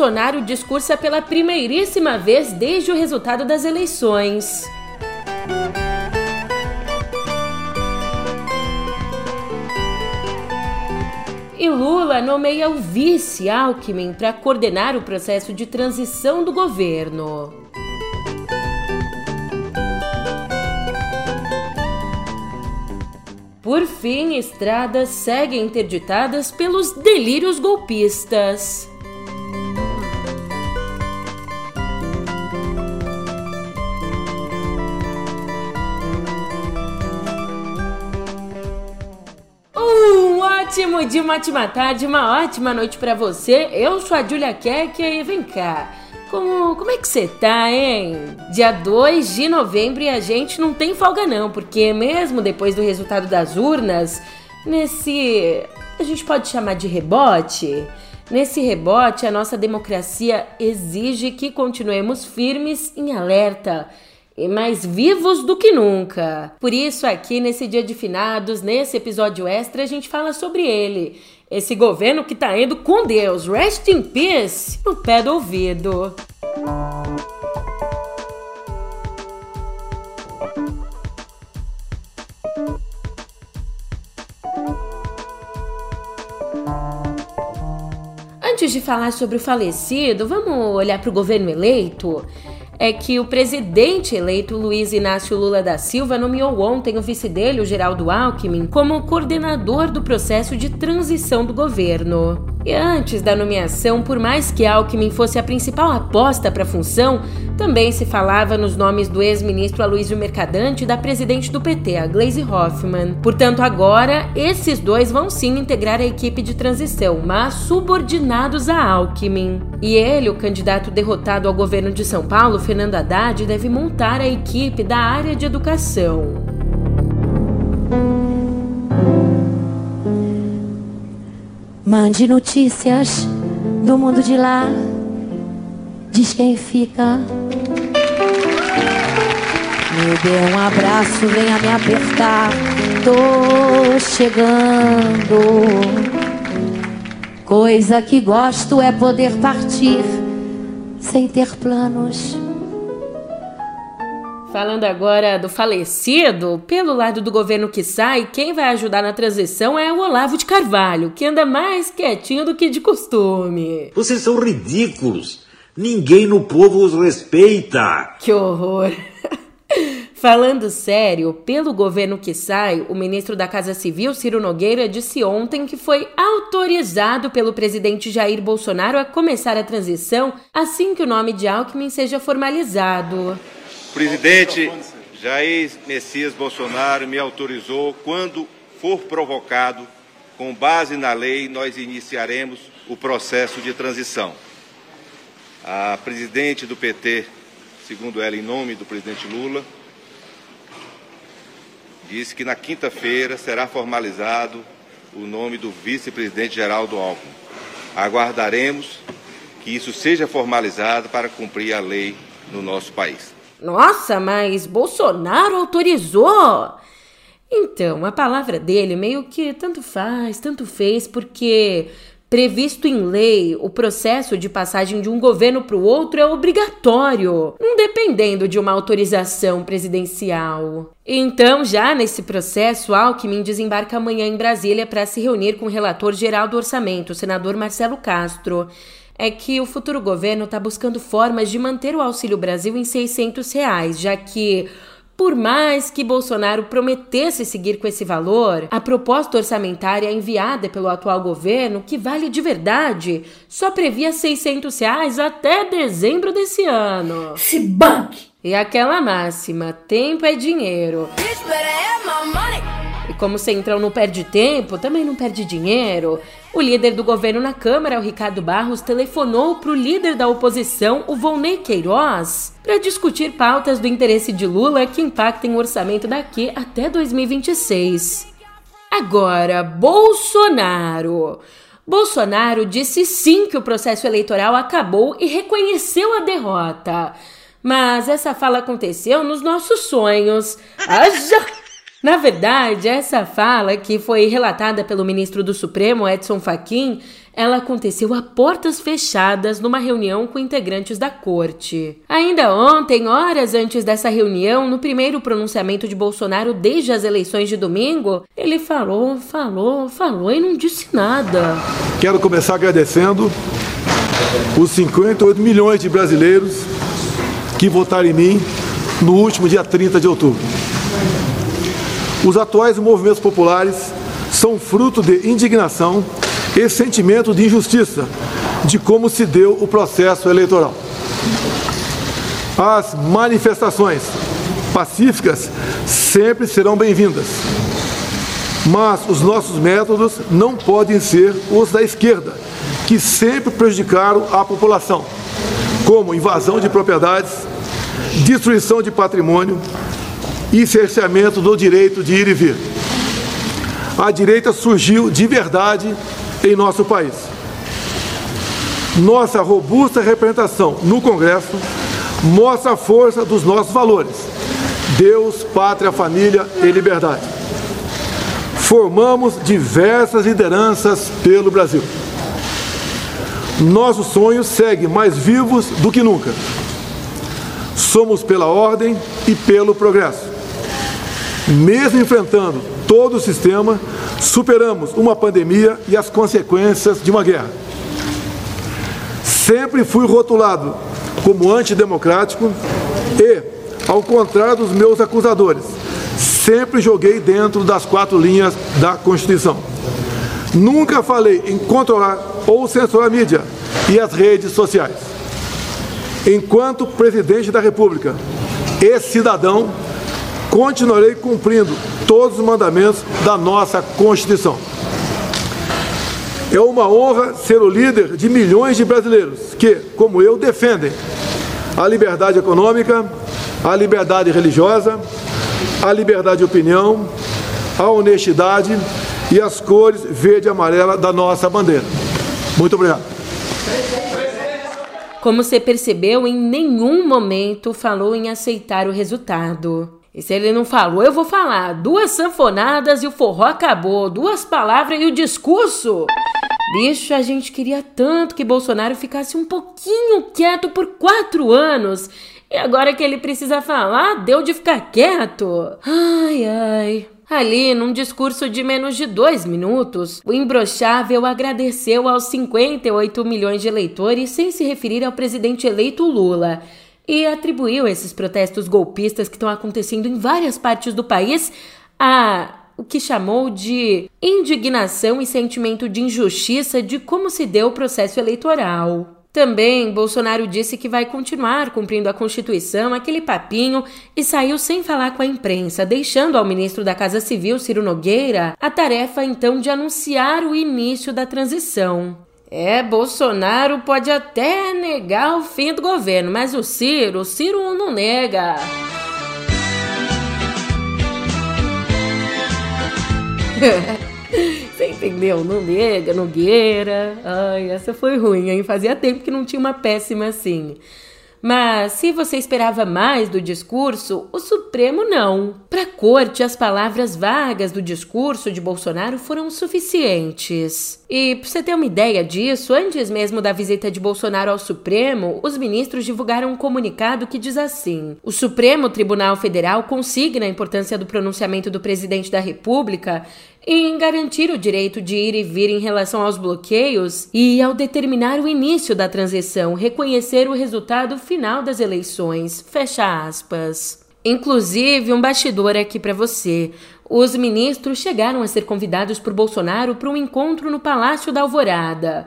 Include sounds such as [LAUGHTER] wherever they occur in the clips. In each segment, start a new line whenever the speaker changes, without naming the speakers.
Bolsonaro discursa pela primeiríssima vez desde o resultado das eleições. E Lula nomeia o vice Alckmin para coordenar o processo de transição do governo. Por fim, estradas seguem interditadas pelos delírios golpistas. Ótimo dia, uma ótima tarde, uma ótima noite para você. Eu sou a Julia Keck e vem cá. Como, como é que você tá, hein? Dia 2 de novembro e a gente não tem folga não, porque mesmo depois do resultado das urnas, nesse... a gente pode chamar de rebote? Nesse rebote, a nossa democracia exige que continuemos firmes em alerta e mais vivos do que nunca. Por isso, aqui nesse dia de finados, nesse episódio extra, a gente fala sobre ele. Esse governo que tá indo com Deus, rest in peace, no pé do ouvido. Antes de falar sobre o falecido, vamos olhar para o governo eleito? É que o presidente eleito Luiz Inácio Lula da Silva nomeou ontem o vice dele, o Geraldo Alckmin, como coordenador do processo de transição do governo. E antes da nomeação, por mais que Alckmin fosse a principal aposta para a função, também se falava nos nomes do ex-ministro Aloysio Mercadante e da presidente do PT, a Gleisi Hoffmann. Portanto, agora, esses dois vão sim integrar a equipe de transição, mas subordinados a Alckmin. E ele, o candidato derrotado ao governo de São Paulo, Fernando Haddad, deve montar a equipe da área de educação.
Mande notícias do mundo de lá. Diz quem fica. Me dê um abraço, venha me apertar. Tô chegando. Coisa que gosto é poder partir sem ter planos.
Falando agora do falecido, pelo lado do governo que sai, quem vai ajudar na transição é o Olavo de Carvalho, que anda mais quietinho do que de costume.
Vocês são ridículos. Ninguém no povo os respeita.
Que horror. [LAUGHS] Falando sério, pelo governo que sai, o ministro da Casa Civil, Ciro Nogueira, disse ontem que foi autorizado pelo presidente Jair Bolsonaro a começar a transição assim que o nome de Alckmin seja formalizado.
O presidente Jair Messias Bolsonaro me autorizou, quando for provocado, com base na lei, nós iniciaremos o processo de transição. A presidente do PT, segundo ela, em nome do presidente Lula, disse que na quinta-feira será formalizado o nome do vice-presidente Geraldo Alckmin. Aguardaremos que isso seja formalizado para cumprir a lei no nosso país.
Nossa, mas Bolsonaro autorizou! Então, a palavra dele meio que tanto faz, tanto fez, porque previsto em lei, o processo de passagem de um governo para o outro é obrigatório, não dependendo de uma autorização presidencial. Então, já nesse processo, Alckmin desembarca amanhã em Brasília para se reunir com o relator geral do orçamento, o senador Marcelo Castro é que o futuro governo está buscando formas de manter o Auxílio Brasil em 600 reais, já que por mais que Bolsonaro prometesse seguir com esse valor, a proposta orçamentária enviada pelo atual governo, que vale de verdade, só previa 600 reais até dezembro desse ano.
Se banque!
E aquela máxima, tempo é dinheiro. E como o Centrão não perde tempo, também não perde dinheiro. O líder do governo na Câmara, o Ricardo Barros, telefonou para o líder da oposição, o Volney Queiroz, para discutir pautas do interesse de Lula que impactem o orçamento daqui até 2026. Agora, Bolsonaro. Bolsonaro disse sim que o processo eleitoral acabou e reconheceu a derrota. Mas essa fala aconteceu nos nossos sonhos. Haja! Na verdade, essa fala, que foi relatada pelo ministro do Supremo, Edson Fachin, ela aconteceu a portas fechadas numa reunião com integrantes da corte. Ainda ontem, horas antes dessa reunião, no primeiro pronunciamento de Bolsonaro desde as eleições de domingo, ele falou, falou, falou e não disse nada.
Quero começar agradecendo os 58 milhões de brasileiros que votaram em mim no último dia 30 de outubro. Os atuais movimentos populares são fruto de indignação e sentimento de injustiça de como se deu o processo eleitoral. As manifestações pacíficas sempre serão bem-vindas, mas os nossos métodos não podem ser os da esquerda, que sempre prejudicaram a população, como invasão de propriedades, destruição de patrimônio e cerceamento do direito de ir e vir. A direita surgiu de verdade em nosso país. Nossa robusta representação no Congresso mostra a força dos nossos valores: Deus, pátria, família e liberdade. Formamos diversas lideranças pelo Brasil. Nossos sonhos seguem mais vivos do que nunca. Somos pela ordem e pelo progresso. Mesmo enfrentando todo o sistema, superamos uma pandemia e as consequências de uma guerra. Sempre fui rotulado como antidemocrático e, ao contrário dos meus acusadores, sempre joguei dentro das quatro linhas da Constituição. Nunca falei em controlar ou censurar a mídia e as redes sociais. Enquanto presidente da República e cidadão, continuarei cumprindo todos os mandamentos da nossa Constituição. É uma honra ser o líder de milhões de brasileiros que, como eu, defendem a liberdade econômica, a liberdade religiosa, a liberdade de opinião, a honestidade e as cores verde e amarela da nossa bandeira. Muito obrigado.
Como você percebeu, em nenhum momento falou em aceitar o resultado. E se ele não falou, eu vou falar. Duas sanfonadas e o forró acabou. Duas palavras e o discurso. Bicho, a gente queria tanto que Bolsonaro ficasse um pouquinho quieto por quatro anos. E agora que ele precisa falar, deu de ficar quieto. Ai, ai. Ali, num discurso de menos de dois minutos, o imbrochável agradeceu aos 58 milhões de eleitores sem se referir ao presidente eleito Lula e atribuiu esses protestos golpistas que estão acontecendo em várias partes do país a o que chamou de indignação e sentimento de injustiça de como se deu o processo eleitoral. Também Bolsonaro disse que vai continuar cumprindo a Constituição, aquele papinho, e saiu sem falar com a imprensa, deixando ao ministro da Casa Civil, Ciro Nogueira, a tarefa então de anunciar o início da transição. É, Bolsonaro pode até negar o fim do governo, mas o Ciro, o Ciro não nega. [LAUGHS] Você entendeu? Não nega, Nogueira. Ai, essa foi ruim, hein? Fazia tempo que não tinha uma péssima assim. Mas se você esperava mais do discurso, o Supremo não. Para a corte, as palavras vagas do discurso de Bolsonaro foram suficientes. E para você ter uma ideia disso, antes mesmo da visita de Bolsonaro ao Supremo, os ministros divulgaram um comunicado que diz assim: O Supremo Tribunal Federal consigna a importância do pronunciamento do presidente da República em garantir o direito de ir e vir em relação aos bloqueios e, ao determinar o início da transição, reconhecer o resultado final das eleições. Fecha aspas. Inclusive, um bastidor aqui para você. Os ministros chegaram a ser convidados por Bolsonaro para um encontro no Palácio da Alvorada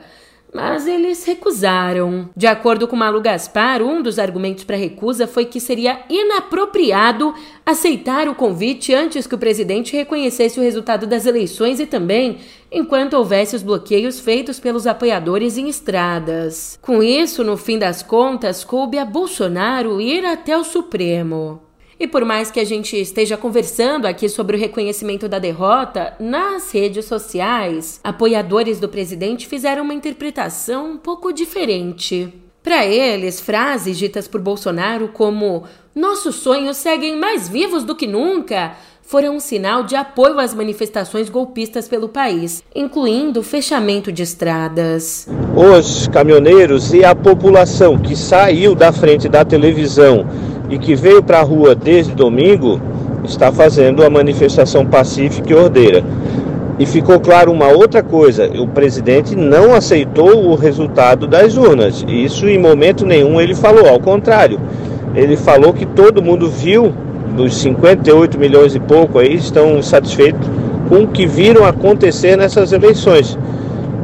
mas eles recusaram. De acordo com Malu Gaspar, um dos argumentos para recusa foi que seria inapropriado aceitar o convite antes que o presidente reconhecesse o resultado das eleições e também enquanto houvesse os bloqueios feitos pelos apoiadores em estradas. Com isso, no fim das contas, coube a Bolsonaro ir até o Supremo. E por mais que a gente esteja conversando aqui sobre o reconhecimento da derrota, nas redes sociais, apoiadores do presidente fizeram uma interpretação um pouco diferente. Para eles, frases ditas por Bolsonaro como nossos sonhos seguem mais vivos do que nunca foram um sinal de apoio às manifestações golpistas pelo país, incluindo o fechamento de estradas.
Os caminhoneiros e a população que saiu da frente da televisão e que veio para a rua desde domingo está fazendo a manifestação pacífica e ordeira. E ficou claro uma outra coisa: o presidente não aceitou o resultado das urnas. Isso em momento nenhum ele falou, ao contrário. Ele falou que todo mundo viu, dos 58 milhões e pouco aí, estão satisfeitos com o que viram acontecer nessas eleições.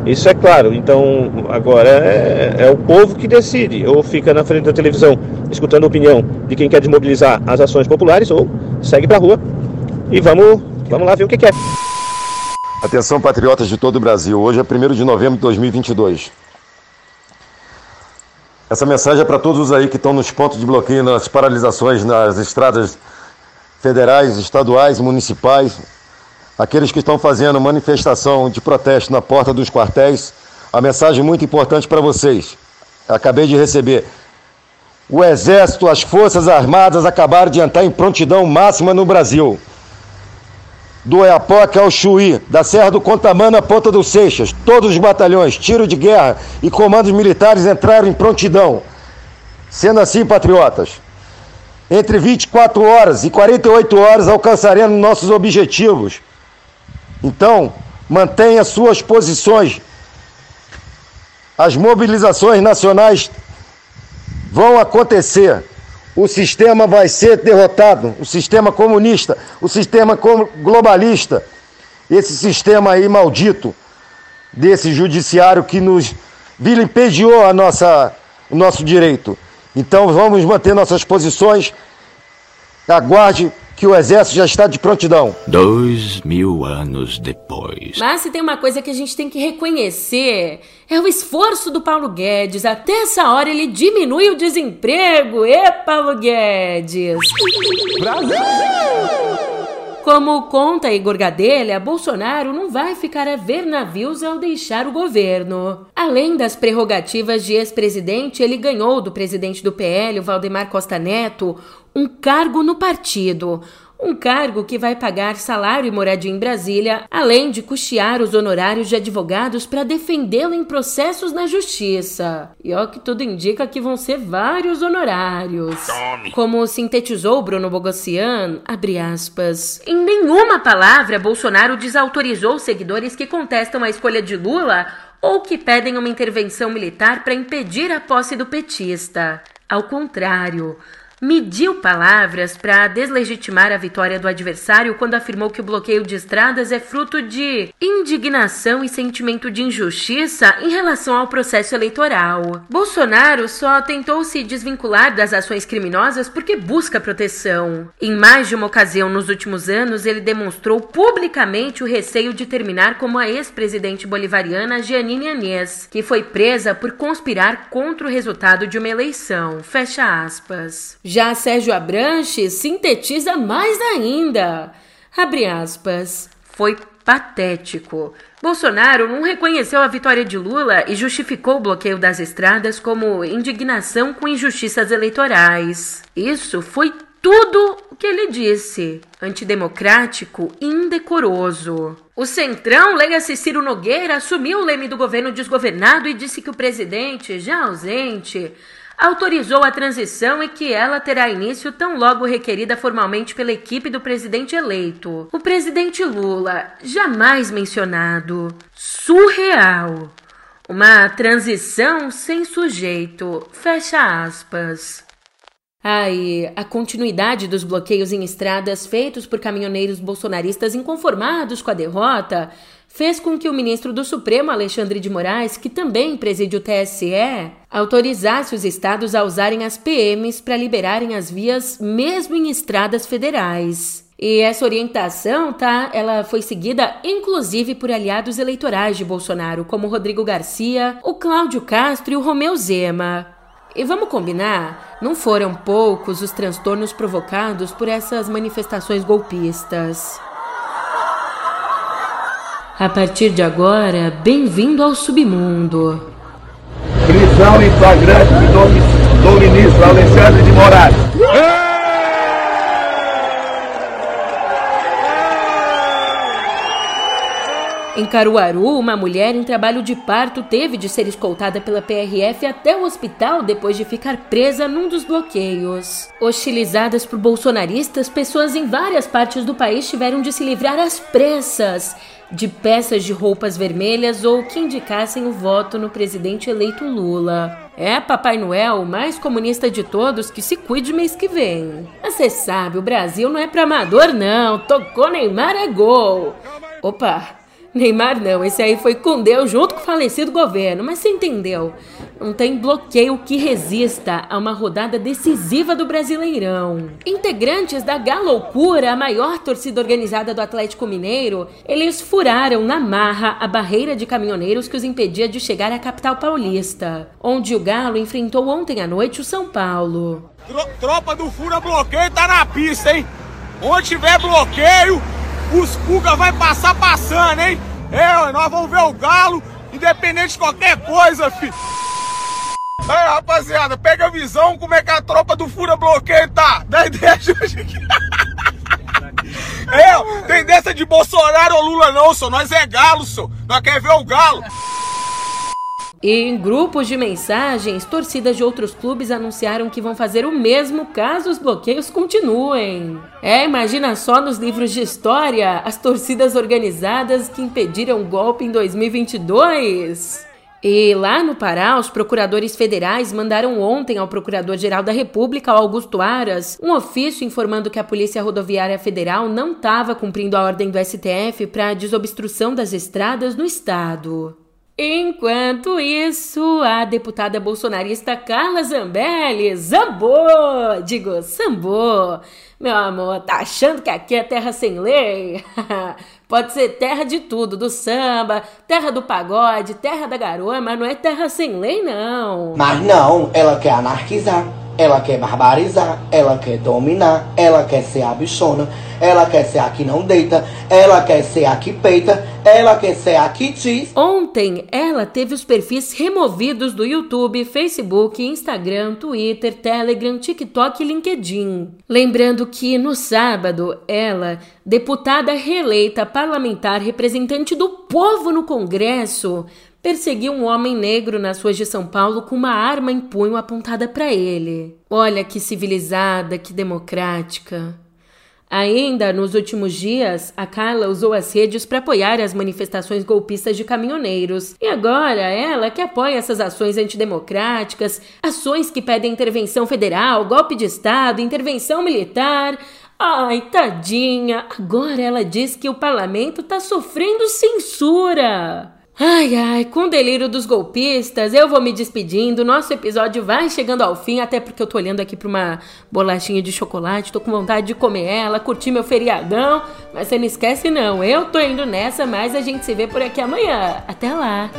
Isso é claro. Então, agora é, é, o povo que decide. Ou fica na frente da televisão escutando a opinião de quem quer desmobilizar as ações populares, ou segue para a rua e vamos, vamos lá ver o que, é.
Atenção, patriotas de todo o Brasil. Hoje é 1 de novembro de 2022. Essa mensagem é para todos aí que estão nos pontos de bloqueio, nas paralisações nas estradas federais, estaduais, municipais, aqueles que estão fazendo manifestação de protesto na porta dos quartéis. A mensagem muito importante para vocês. Acabei de receber. O Exército, as Forças Armadas acabaram de entrar em prontidão máxima no Brasil do Oiapoque ao Chuí, da Serra do Contamana à Ponta dos Seixas, todos os batalhões, tiro de guerra e comandos militares entraram em prontidão. Sendo assim, patriotas, entre 24 horas e 48 horas alcançaremos nossos objetivos. Então, mantenha suas posições. As mobilizações nacionais vão acontecer. O sistema vai ser derrotado, o sistema comunista, o sistema globalista, esse sistema aí maldito desse judiciário que nos vilipendiou a nossa, o nosso direito. Então vamos manter nossas posições, aguarde que o exército já está de prontidão.
Dois mil anos depois.
Mas se tem uma coisa que a gente tem que reconhecer, é o esforço do Paulo Guedes. Até essa hora ele diminui o desemprego. E Paulo Guedes! Brasil! Como conta Igor Gadelha, Bolsonaro não vai ficar a ver navios ao deixar o governo. Além das prerrogativas de ex-presidente, ele ganhou do presidente do PL, Valdemar Costa Neto, um cargo no partido. Um cargo que vai pagar salário e moradia em Brasília, além de custear os honorários de advogados para defendê-lo em processos na justiça. E ó que tudo indica que vão ser vários honorários. Tome. Como sintetizou Bruno Bogossian, abre aspas. Em nenhuma palavra, Bolsonaro desautorizou seguidores que contestam a escolha de Lula ou que pedem uma intervenção militar para impedir a posse do petista. Ao contrário, mediu palavras para deslegitimar a vitória do adversário quando afirmou que o bloqueio de estradas é fruto de indignação e sentimento de injustiça em relação ao processo eleitoral. Bolsonaro só tentou se desvincular das ações criminosas porque busca proteção. Em mais de uma ocasião nos últimos anos, ele demonstrou publicamente o receio de terminar como a ex-presidente bolivariana Jeanine Anez, que foi presa por conspirar contra o resultado de uma eleição. Fecha aspas. Já Sérgio Abranches sintetiza mais ainda. Abre aspas. Foi patético. Bolsonaro não reconheceu a vitória de Lula e justificou o bloqueio das estradas como indignação com injustiças eleitorais. Isso foi tudo o que ele disse. Antidemocrático e indecoroso. O Centrão, leia-se Ciro Nogueira, assumiu o leme do governo desgovernado e disse que o presidente, já ausente, autorizou a transição e que ela terá início tão logo requerida formalmente pela equipe do presidente eleito. O presidente Lula, jamais mencionado. Surreal. Uma transição sem sujeito. Fecha aspas. Aí, a continuidade dos bloqueios em estradas feitos por caminhoneiros bolsonaristas inconformados com a derrota fez com que o ministro do Supremo, Alexandre de Moraes, que também preside o TSE, autorizasse os estados a usarem as PMs para liberarem as vias mesmo em estradas federais. E essa orientação, tá? Ela foi seguida inclusive por aliados eleitorais de Bolsonaro, como Rodrigo Garcia, o Cláudio Castro e o Romeu Zema. E vamos combinar, não foram poucos os transtornos provocados por essas manifestações golpistas. A partir de agora, bem-vindo ao submundo.
Prisão em flagrante do, do ministro Alexandre de Moraes.
Em Caruaru, uma mulher em trabalho de parto teve de ser escoltada pela PRF até o hospital depois de ficar presa num dos bloqueios. Hostilizadas por bolsonaristas, pessoas em várias partes do país tiveram de se livrar às pressas de peças de roupas vermelhas ou que indicassem o voto no presidente eleito Lula. É Papai Noel, o mais comunista de todos, que se cuide mês que vem. Mas você sabe, o Brasil não é pra amador, não. Tocou Neymar é gol. Opa, Neymar não, esse aí foi com Deus junto com o falecido governo, mas você entendeu? Não tem bloqueio que resista a uma rodada decisiva do Brasileirão. Integrantes da Galoucura, a maior torcida organizada do Atlético Mineiro, eles furaram na marra a barreira de caminhoneiros que os impedia de chegar à capital paulista, onde o Galo enfrentou ontem à noite o São Paulo.
Tropa do Fura Bloqueio tá na pista, hein? Onde tiver bloqueio, os Cuca vai passar passando, hein? É, nós vamos ver o Galo, independente de qualquer coisa, filho. Aí, rapaziada, pega a visão como é que a tropa do Fura Bloqueio tá. Dá ideia de hoje aqui. É, tem dessa de Bolsonaro ou Lula não, só nós é galo, só. Nós quer ver o galo.
Em grupos de mensagens, torcidas de outros clubes anunciaram que vão fazer o mesmo caso os bloqueios continuem. É, imagina só nos livros de história as torcidas organizadas que impediram o golpe em 2022. E lá no Pará, os procuradores federais mandaram ontem ao Procurador-Geral da República, Augusto Aras, um ofício informando que a Polícia Rodoviária Federal não estava cumprindo a ordem do STF para desobstrução das estradas no estado. Enquanto isso, a deputada bolsonarista Carla Zambelli zambou, digo, sambou. Meu amor, tá achando que aqui é terra sem lei? [LAUGHS] Pode ser terra de tudo, do samba, terra do pagode, terra da garoa, mas não é terra sem lei, não.
Mas não, ela quer anarquizar, ela quer barbarizar, ela quer dominar, ela quer ser a bichona ela quer ser a que não deita, ela quer ser a que peita, ela quer ser a que diz.
Ontem, ela teve os perfis removidos do YouTube, Facebook, Instagram, Twitter, Telegram, TikTok e LinkedIn. Lembrando que no sábado, ela, deputada reeleita parlamentar representante do povo no Congresso, perseguiu um homem negro nas ruas de São Paulo com uma arma em punho apontada para ele. Olha que civilizada, que democrática. Ainda nos últimos dias, a Carla usou as redes para apoiar as manifestações golpistas de caminhoneiros. E agora ela que apoia essas ações antidemocráticas, ações que pedem intervenção federal, golpe de Estado, intervenção militar. Ai, tadinha! Agora ela diz que o parlamento está sofrendo censura. Ai, ai, com o delírio dos golpistas, eu vou me despedindo. Nosso episódio vai chegando ao fim, até porque eu tô olhando aqui pra uma bolachinha de chocolate, tô com vontade de comer ela, curtir meu feriadão. Mas você não esquece, não, eu tô indo nessa, mas a gente se vê por aqui amanhã. Até lá!